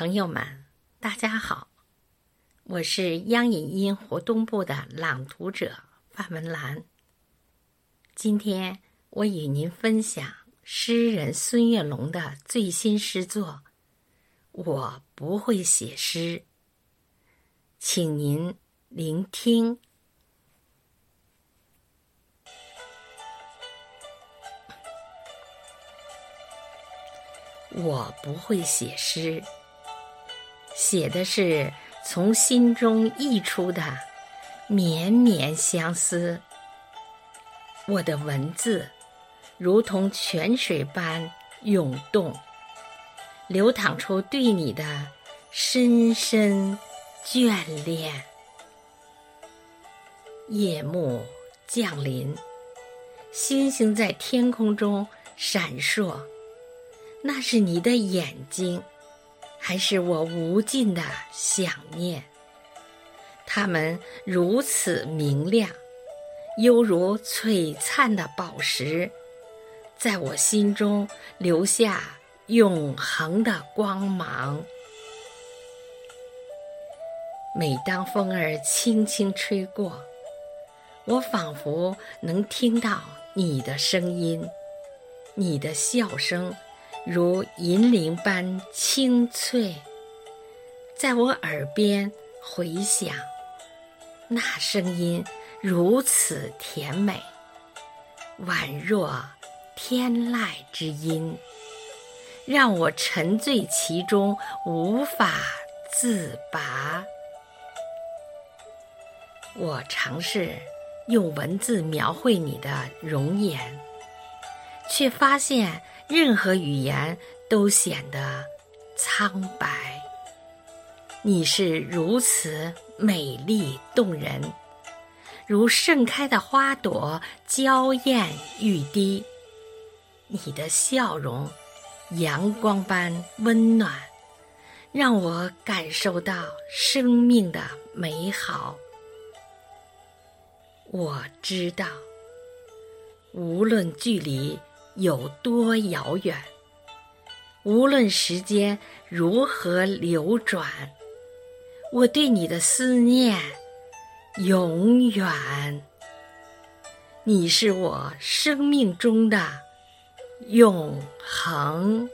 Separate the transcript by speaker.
Speaker 1: 朋友们，大家好，我是央影音活动部的朗读者范文兰。今天我与您分享诗人孙月龙的最新诗作《我不会写诗》，请您聆听。我不会写诗。写的是从心中溢出的绵绵相思。我的文字如同泉水般涌动，流淌出对你的深深眷恋。夜幕降临，星星在天空中闪烁，那是你的眼睛。还是我无尽的想念。它们如此明亮，犹如璀璨的宝石，在我心中留下永恒的光芒。每当风儿轻轻吹过，我仿佛能听到你的声音，你的笑声。如银铃般清脆，在我耳边回响，那声音如此甜美，宛若天籁之音，让我沉醉其中无法自拔。我尝试用文字描绘你的容颜，却发现。任何语言都显得苍白。你是如此美丽动人，如盛开的花朵，娇艳欲滴。你的笑容，阳光般温暖，让我感受到生命的美好。我知道，无论距离。有多遥远？无论时间如何流转，我对你的思念永远。你是我生命中的永恒。